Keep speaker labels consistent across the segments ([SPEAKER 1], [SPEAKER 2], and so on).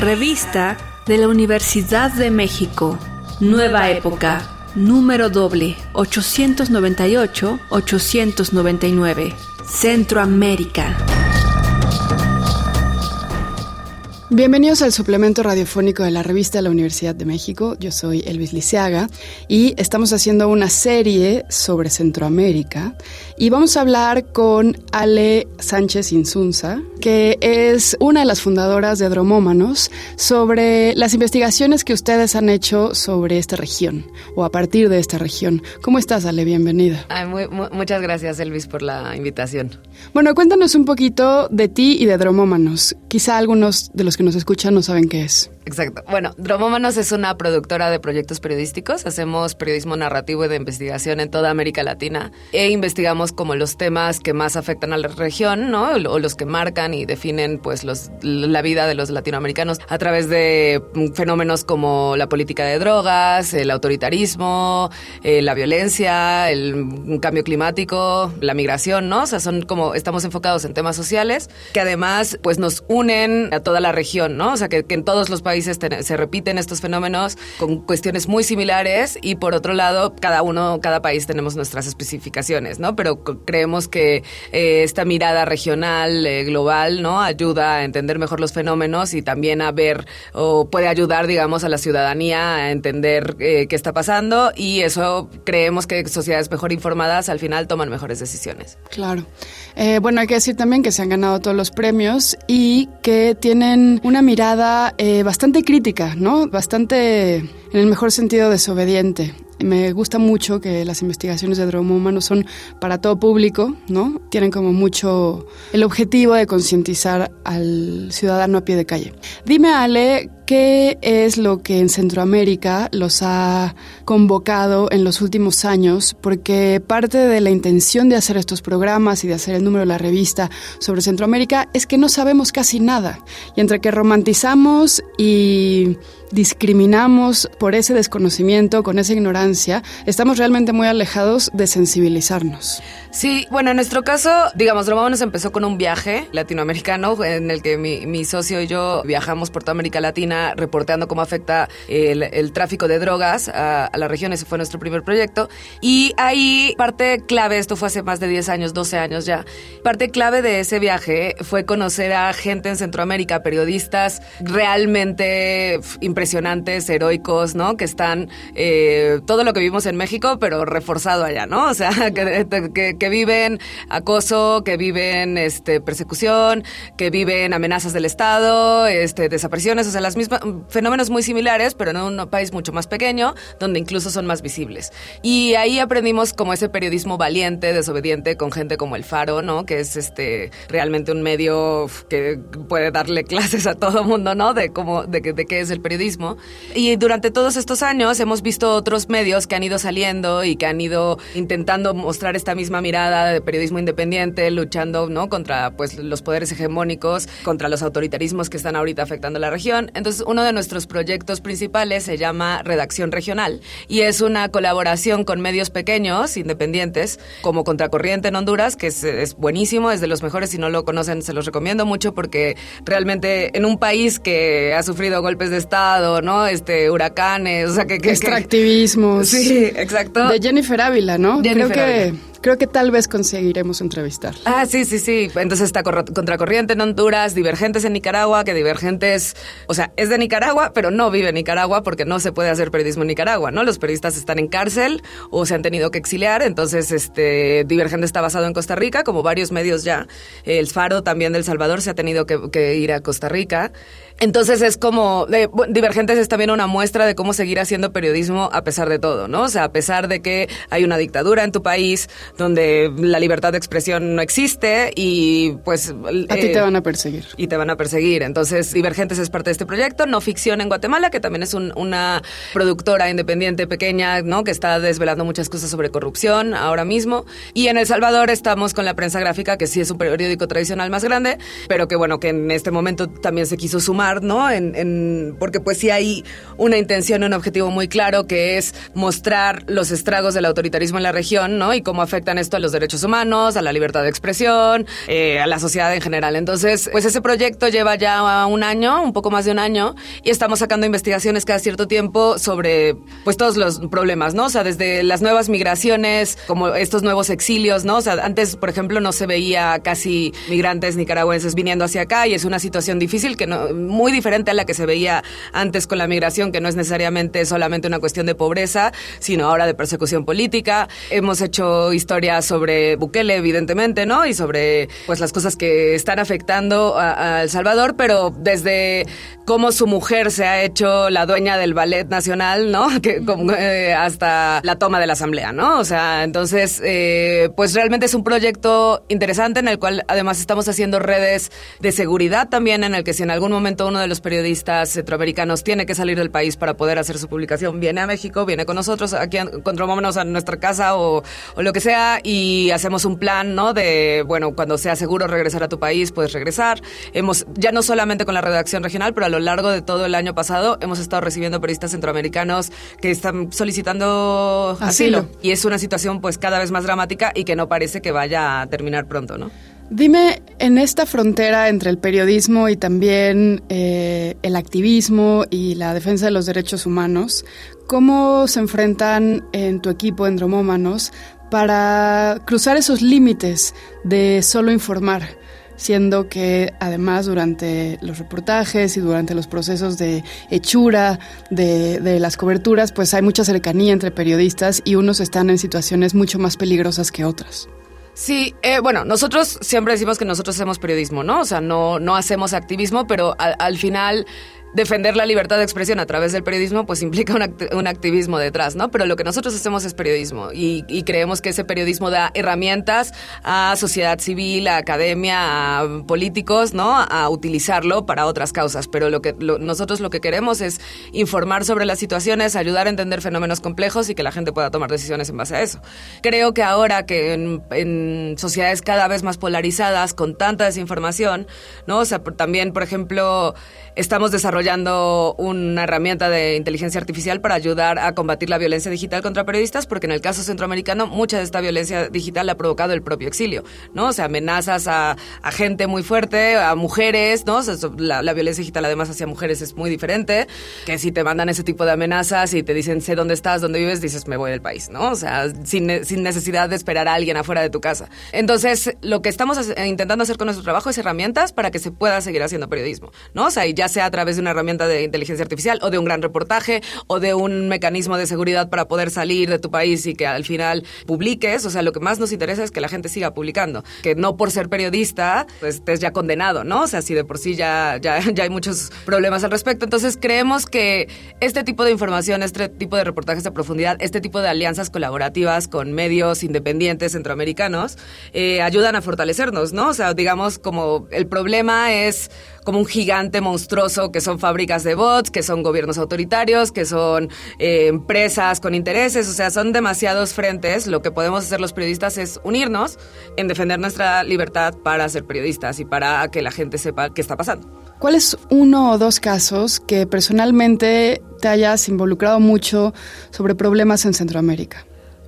[SPEAKER 1] Revista de la Universidad de México. Nueva época. Número doble 898-899. Centroamérica.
[SPEAKER 2] Bienvenidos al suplemento radiofónico de la revista de la Universidad de México. Yo soy Elvis Liceaga y estamos haciendo una serie sobre Centroamérica y vamos a hablar con Ale Sánchez Insunza, que es una de las fundadoras de Dromómanos, sobre las investigaciones que ustedes han hecho sobre esta región o a partir de esta región. ¿Cómo estás, Ale? Bienvenida.
[SPEAKER 3] muchas gracias, Elvis, por la invitación.
[SPEAKER 2] Bueno, cuéntanos un poquito de ti y de Dromómanos. Quizá algunos de los que nos escuchan no saben qué es.
[SPEAKER 3] Exacto. Bueno, Dromómanos es una productora de proyectos periodísticos. Hacemos periodismo narrativo y de investigación en toda América Latina e investigamos como los temas que más afectan a la región, ¿no? O los que marcan y definen pues la vida de los latinoamericanos a través de fenómenos como la política de drogas, el autoritarismo, eh, la violencia, el cambio climático, la migración, ¿no? O sea, son como estamos enfocados en temas sociales que además pues nos unen a toda la región, ¿no? O sea, que en todos los países se repiten estos fenómenos con cuestiones muy similares y por otro lado, cada uno, cada país tenemos nuestras especificaciones, ¿no? Pero creemos que eh, esta mirada regional, eh, global, ¿no? Ayuda a entender mejor los fenómenos y también a ver o puede ayudar, digamos, a la ciudadanía a entender eh, qué está pasando y eso creemos que sociedades mejor informadas al final toman mejores decisiones.
[SPEAKER 2] Claro. bueno, hay que decir también que se han ganado todos los premios y que tienen una mirada bastante bastante crítica, ¿no? Bastante, en el mejor sentido, desobediente. Me gusta mucho que las investigaciones de droga humano son para todo público, ¿no? Tienen como mucho el objetivo de concientizar al ciudadano a pie de calle. Dime, Ale, ¿qué es lo que en Centroamérica los ha convocado en los últimos años? Porque parte de la intención de hacer estos programas y de hacer el número de la revista sobre Centroamérica es que no sabemos casi nada. Y entre que romantizamos y discriminamos por ese desconocimiento, con esa ignorancia, estamos realmente muy alejados de sensibilizarnos.
[SPEAKER 3] Sí, bueno, en nuestro caso, digamos, nos empezó con un viaje latinoamericano en el que mi, socio y yo viajamos por toda América Latina reporteando cómo afecta el, tráfico de drogas a, la región. Ese fue nuestro primer proyecto. Y ahí parte clave, esto fue hace más de 10 años, 12 años ya, parte clave de ese viaje fue conocer a gente en Centroamérica, periodisas realmente impresionantes, heroicos, ¿no? Que están eh, todo lo que vimos en México, pero reforzado allá, ¿no? O sea, que que viven acoso, que viven este, persecución, que viven amenazas del Estado, este, desapariciones, o sea, las mismas fenómenos muy similares, pero en un país mucho más pequeño, donde incluso son más visibles. Y ahí aprendimos como ese periodismo valiente, desobediente, con gente como El Faro, ¿no? Que es este realmente un medio que puede darle clases a todo mundo, ¿no? De cómo, de, de qué es el periodismo. Y durante todos estos años hemos visto otros medios que han ido saliendo y que han ido intentando mostrar esta misma mirada de periodismo independiente, luchando ¿no? contra pues, los poderes hegemónicos, contra los autoritarismos que están ahorita afectando la región. Entonces, uno de nuestros proyectos principales se llama Redacción Regional y es una colaboración con medios pequeños, independientes, como Contracorriente en Honduras, que es, buenísimo, es de los mejores. Si no lo conocen, se los recomiendo mucho porque realmente en un país que ha sufrido golpes de Estado, ¿no? Este, huracanes, o sea, que... que
[SPEAKER 2] Extractivismo.
[SPEAKER 3] Sí, exacto.
[SPEAKER 2] De Jennifer Ávila, ¿no? Creo que creo que tal vez conseguiremos entrevistar.
[SPEAKER 3] Ah, sí, sí, sí. Entonces está Contracorriente en Honduras, Divergentes en Nicaragua, que Divergentes, o sea, es de Nicaragua, pero no vive en Nicaragua porque no se puede hacer periodismo en Nicaragua, ¿no? Los periodistas están en cárcel o se han tenido que exiliar, entonces este Divergente está basado en Costa Rica, como varios medios ya. El Faro también del Salvador se ha tenido que, que ir a Costa Rica. Entonces es como, Divergentes es también una muestra de cómo seguir haciendo periodismo a pesar de todo, ¿no? O sea, a pesar de que hay una dictadura en tu país donde la libertad de expresión no existe y pues...
[SPEAKER 2] A ti te eh, van a perseguir.
[SPEAKER 3] Y te van a perseguir. Entonces, Divergentes es parte de este proyecto, No Ficción en Guatemala, que también es una productora independiente pequeña, ¿no? Que está desvelando muchas cosas sobre corrupción ahora mismo. Y en El Salvador estamos con la prensa gráfica, que sí es un periódico tradicional más grande, pero que bueno, que en este momento también se quiso sumar ¿no? En, porque pues sí hay una intención, un objetivo muy claro que es mostrar los estragos del autoritarismo en la región, ¿no? Y cómo afecta afectan esto a los derechos humanos, a la libertad de expresión, eh, a la sociedad en general. Entonces, pues ese proyecto lleva ya un año, un poco más de un año, y estamos sacando investigaciones cada cierto tiempo sobre pues todos los problemas, ¿no? O sea, desde las nuevas migraciones, como estos nuevos exilios, ¿no? O sea, antes, por ejemplo, no se veía casi migrantes nicaragüenses viniendo hacia acá y es una situación difícil que no, muy diferente a la que se veía antes con la migración, que no es necesariamente solamente una cuestión de pobreza, sino ahora de persecución política. Hemos hecho historias sobre Bukele, evidentemente, ¿no? Y sobre pues las cosas que están afectando a, El Salvador, pero desde cómo su mujer se ha hecho la dueña del ballet nacional, ¿no? Que, eh, hasta la toma de la asamblea, ¿no? O sea, entonces, eh, pues realmente es un proyecto interesante en el cual además estamos haciendo redes de seguridad también, en el que si en algún momento uno de los periodistas centroamericanos tiene que salir del país para poder hacer su publicación, viene a México, viene con nosotros, aquí encontrémonos a nuestra casa o, o lo que sea y hacemos un plan, ¿no? De, bueno, cuando sea seguro regresar a tu país, puedes regresar. Hemos, ya no solamente con la redacción regional, pero a lo largo de todo el año pasado hemos estado recibiendo periodistas centroamericanos que están solicitando asilo. Y es una situación pues cada vez más dramática y que no parece que vaya a terminar pronto, ¿no?
[SPEAKER 2] Dime, en esta frontera entre el periodismo y también eh, el activismo y la defensa de los derechos humanos, ¿cómo se enfrentan en tu equipo, en Dromómanos, para cruzar esos límites de solo informar? siendo que además durante los reportajes y durante los procesos de hechura de, las coberturas, pues hay mucha cercanía entre periodistas y unos están en situaciones mucho más peligrosas que otras.
[SPEAKER 3] Sí, eh, bueno, nosotros siempre decimos que nosotros hacemos periodismo, ¿no? O sea, no, no hacemos activismo, pero al final defender la libertad de expresión a través del periodismo, pues implica un, activismo detrás, ¿no? Pero lo que nosotros hacemos es periodismo y, creemos que ese periodismo da herramientas a sociedad civil, a academia, a políticos, ¿no? A utilizarlo para otras causas. Pero lo que nosotros lo que queremos es informar sobre las situaciones, ayudar a entender fenómenos complejos y que la gente pueda tomar decisiones en base a eso. Creo que ahora que en, en sociedades cada vez más polarizadas, con tanta desinformación, ¿no? O sea, también, por ejemplo, estamos desarrollando una herramienta de inteligencia artificial para ayudar a combatir la violencia digital contra periodistas, porque en el caso centroamericano mucha de esta violencia digital la ha provocado el propio exilio, ¿no? O sea, amenazas a, gente muy fuerte, a mujeres, ¿no? la, violencia digital además hacia mujeres es muy diferente, que si te mandan ese tipo de amenazas y te dicen sé dónde estás, dónde vives, dices me voy del país, ¿no? O sea, sin, sin necesidad de esperar a alguien afuera de tu casa. Entonces, lo que estamos intentando hacer con nuestro trabajo es herramientas para que se pueda seguir haciendo periodismo, ¿no? O sea, y ya sea a través de una herramienta de inteligencia artificial o de un gran reportaje o de un mecanismo de seguridad para poder salir de tu país y que al final publiques. O sea, lo que más nos interesa es que la gente siga publicando. Que no por ser periodista, pues estés ya condenado, ¿no? O sea, si de por sí ya, ya, ya hay muchos problemas al respecto. Entonces, creemos que este tipo de información, este tipo de reportajes de profundidad, este tipo de alianzas colaborativas con medios independientes centroamericanos, eh, ayudan a fortalecernos, ¿no? O sea, digamos, como el problema es como un gigante monstruoso que son fábricas de bots, que son gobiernos autoritarios, que son eh, empresas con intereses, o sea, son demasiados frentes. Lo que podemos hacer los periodistas es unirnos en defender nuestra libertad para ser periodistas y para que la gente sepa qué está pasando.
[SPEAKER 2] ¿Cuál es uno o dos casos que personalmente te hayas involucrado mucho sobre problemas en Centroamérica?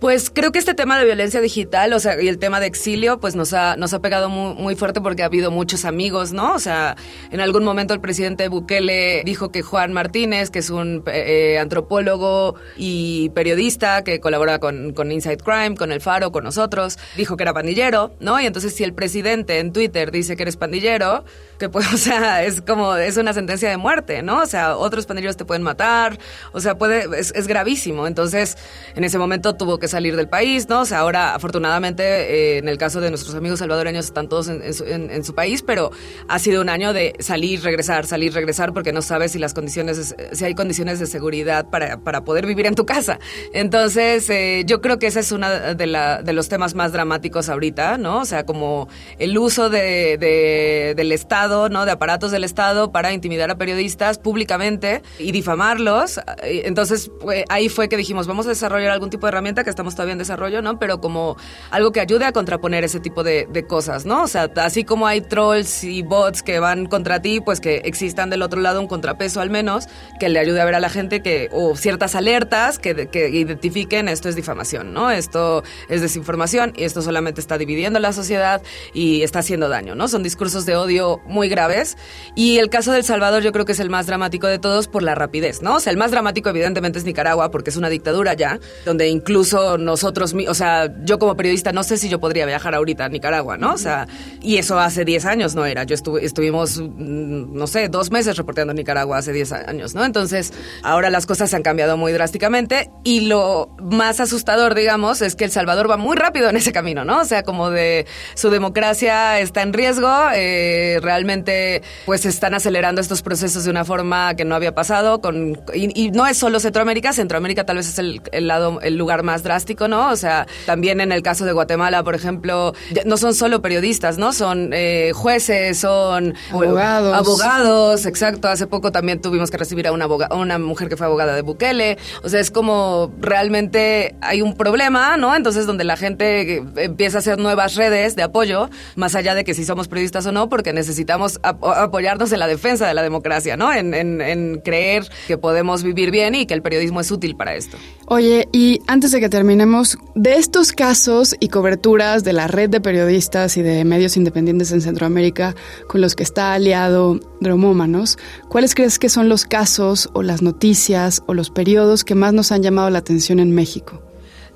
[SPEAKER 3] Pues creo que este tema de violencia digital, o sea, y el tema de exilio, pues nos ha, nos ha pegado muy, fuerte porque ha habido muchos amigos, ¿no? O sea, en algún momento el presidente Bukele dijo que Juan Martínez, que es un eh, antropólogo y periodista que colabora con, con Inside Crime, con El Faro, con nosotros, dijo que era pandillero, ¿no? Y entonces si el presidente en Twitter dice que eres pandillero, que pues, o sea, es como, es una sentencia de muerte, ¿no? O sea, otros pandilleros te pueden matar, o sea, puede, es, gravísimo. Entonces, en ese momento tuvo que salir del país, ¿no? O sea, ahora afortunadamente eh, en el caso de nuestros amigos salvadoreños están todos en, su, país, pero ha sido un año de salir, regresar, salir, regresar, porque no sabes si las condiciones, si hay condiciones de seguridad para, para poder vivir en tu casa. Entonces, eh, yo creo que ese es uno de, la, de los temas más dramáticos ahorita, ¿no? O sea, como el uso de, del Estado ¿no? De aparatos del Estado para intimidar a periodistas públicamente y difamarlos. Entonces, ahí fue que dijimos, vamos a desarrollar algún tipo de herramienta que estamos todavía en desarrollo, ¿no? Pero como algo que ayude a contraponer ese tipo de, de cosas, ¿no? O sea, así como hay trolls y bots que van contra ti, pues que existan del otro lado un contrapeso al menos que le ayude a ver a la gente que, o ciertas alertas que, que identifiquen esto es difamación, ¿no? Esto es desinformación y esto solamente está dividiendo la sociedad y está haciendo daño, ¿no? Son discursos de odio muy graves y el caso del Salvador yo creo que es el más dramático de todos por la rapidez, ¿no? O sea, el más dramático evidentemente es Nicaragua porque es una dictadura ya, donde incluso nosotros, o sea, yo como periodista no sé si yo podría viajar ahorita a Nicaragua, ¿no? O sea, y eso hace 10 años no era. Yo estuve, estuvimos, mm, no sé, dos meses reporteando Nicaragua hace 10 años, ¿no? Entonces, ahora las cosas se han cambiado muy drásticamente y lo más asustador, digamos, es que El Salvador va muy rápido en ese camino, ¿no? O sea, como de su democracia está en riesgo, eh, realmente pues están acelerando estos procesos de una forma que no había pasado con y, no es solo Centroamérica, Centroamérica tal vez es el, el, lado el lugar más drástico, ¿no? O sea, también en el caso de Guatemala, por ejemplo, no son solo periodistas, ¿no? Son eh, jueces, son
[SPEAKER 2] abogados.
[SPEAKER 3] abogados, exacto. Hace poco también tuvimos que recibir a una una mujer que fue abogada de Bukele. O sea, es como realmente hay un problema, ¿no? Entonces donde la gente empieza a hacer nuevas redes de apoyo, más allá de que si somos periodistas o no, porque necesitamos apoyarnos en la defensa de la democracia, ¿no? En, en creer que podemos vivir bien y que el periodismo es útil para esto.
[SPEAKER 2] Oye, y antes de que terminemos, de estos casos y coberturas de la red de periodistas y de medios independientes en Centroamérica con los que está aliado Dromómanos, ¿cuáles crees que son los casos o las noticias o los periodos que más nos han llamado la atención en México?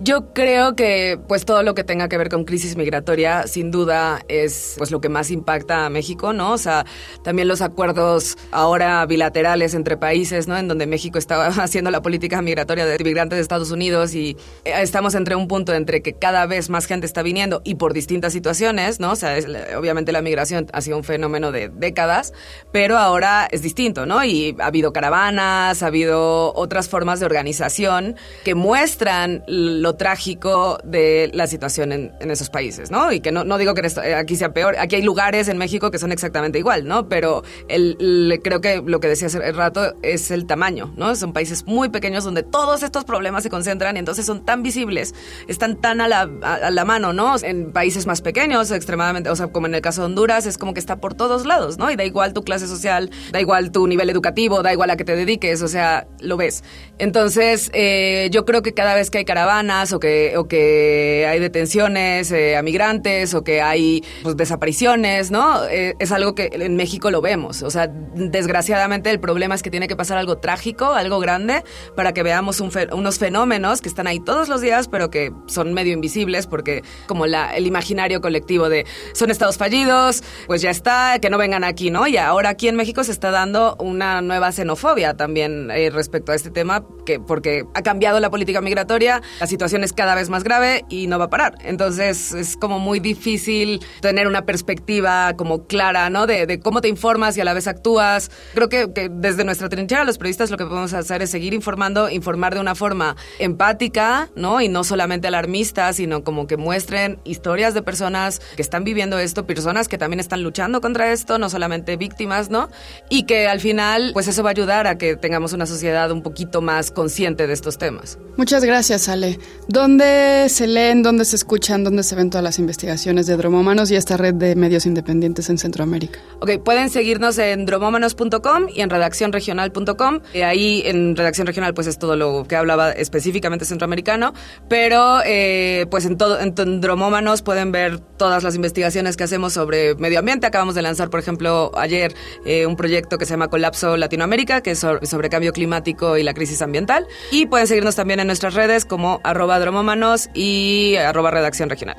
[SPEAKER 3] Yo creo que pues todo lo que tenga que ver con crisis migratoria sin duda es pues lo que más impacta a México, ¿no? O sea, también los acuerdos ahora bilaterales entre países, ¿no? En donde México estaba haciendo la política migratoria de migrantes de Estados Unidos y eh, estamos entre un punto entre que cada vez más gente está viniendo y por distintas situaciones, ¿no? O sea, obviamente la migración ha sido un fenómeno de décadas, pero ahora es distinto, ¿no? Y ha habido caravanas, ha habido otras formas de organización que muestran lo trágico de la situación en, esos países, ¿no? Y que no, no digo que eh, aquí sea peor, aquí hay lugares en México que son exactamente igual, ¿no? Pero creo que lo que decía hace rato es el tamaño, ¿no? Son países muy pequeños donde todos estos problemas se concentran y entonces son tan visibles, están tan a la, a, la mano, ¿no? En países más pequeños, extremadamente, o sea, como en el caso de Honduras, es como que está por todos lados, ¿no? Y da igual tu clase social, da igual tu nivel educativo, da igual a que te dediques, o sea, lo ves. Entonces, eh, yo creo que cada vez que hay caravana, o que, o que hay detenciones eh, a migrantes o que hay pues, desapariciones, ¿no? Eh, es algo que en México lo vemos. O sea, desgraciadamente el problema es que tiene que pasar algo trágico, algo grande, para que veamos unos fenómenos que están ahí todos los días, pero que son medio invisibles porque como la, el imaginario colectivo de son estados fallidos, pues ya está, que no vengan aquí, ¿no? Y ahora aquí en México se está dando una nueva xenofobia también eh, respecto a este tema, que porque ha cambiado la política migratoria, la situación es cada vez más grave y no va a parar. Entonces es como muy difícil tener una perspectiva como clara, ¿no? De, cómo te informas y a la vez actúas. Creo que, desde nuestra trinchera los periodistas lo que podemos hacer es seguir informando, informar de una forma empática, ¿no? Y no solamente alarmista, sino como que muestren historias de personas que están viviendo esto, personas que también están luchando contra esto, no solamente víctimas, ¿no? Y que al final, pues eso va a ayudar a que tengamos una sociedad un poquito más consciente de estos temas.
[SPEAKER 2] Muchas gracias, Ale. ¿Dónde se leen, dónde se escuchan, dónde se ven todas las investigaciones de Dromómanos y esta red de medios independientes en Centroamérica?
[SPEAKER 3] Ok, pueden seguirnos en dromómanos.com y en redaccionregional.com. Eh, ahí en Redacción Regional pues es todo lo que hablaba específicamente centroamericano, pero eh, pues en, todo, en Dromómanos pueden ver todas las investigaciones que hacemos sobre medio ambiente. Acabamos de lanzar, por ejemplo, ayer eh, un proyecto que se llama Colapso Latinoamérica, que es sobre cambio climático y la crisis ambiental. Y pueden seguirnos también en nuestras redes como arroba dromómanos y arroba redacción regional.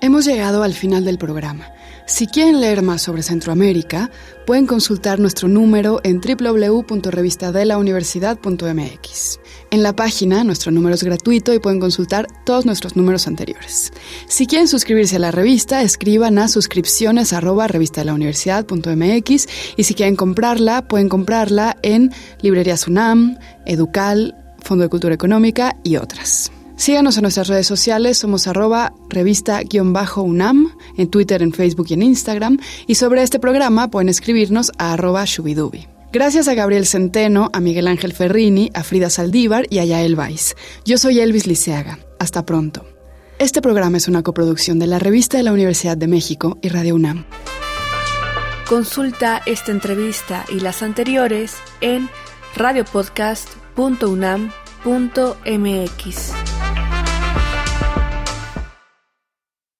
[SPEAKER 2] Hemos llegado al final del programa. Si quieren leer más sobre Centroamérica, pueden consultar nuestro número en www.revistadelauniversidad.mx. En la página, nuestro número es gratuito y pueden consultar todos nuestros números anteriores. Si quieren suscribirse a la revista, escriban a suscripciones arroba y si quieren comprarla, pueden comprarla en Librería Sunam, Educal, Fondo de Cultura Económica y otras. Síganos en nuestras redes sociales, somos arroba revista-unam, en Twitter, en Facebook y en Instagram. Y sobre este programa pueden escribirnos a arroba shubidubi. Gracias a Gabriel Centeno, a Miguel Ángel Ferrini, a Frida Saldívar y a Yael Weiss. Yo soy Elvis Liceaga. Hasta pronto. Este programa es una coproducción de la Revista de la Universidad de México y Radio UNAM.
[SPEAKER 1] Consulta esta entrevista y las anteriores en radiopodcast.unam.mx.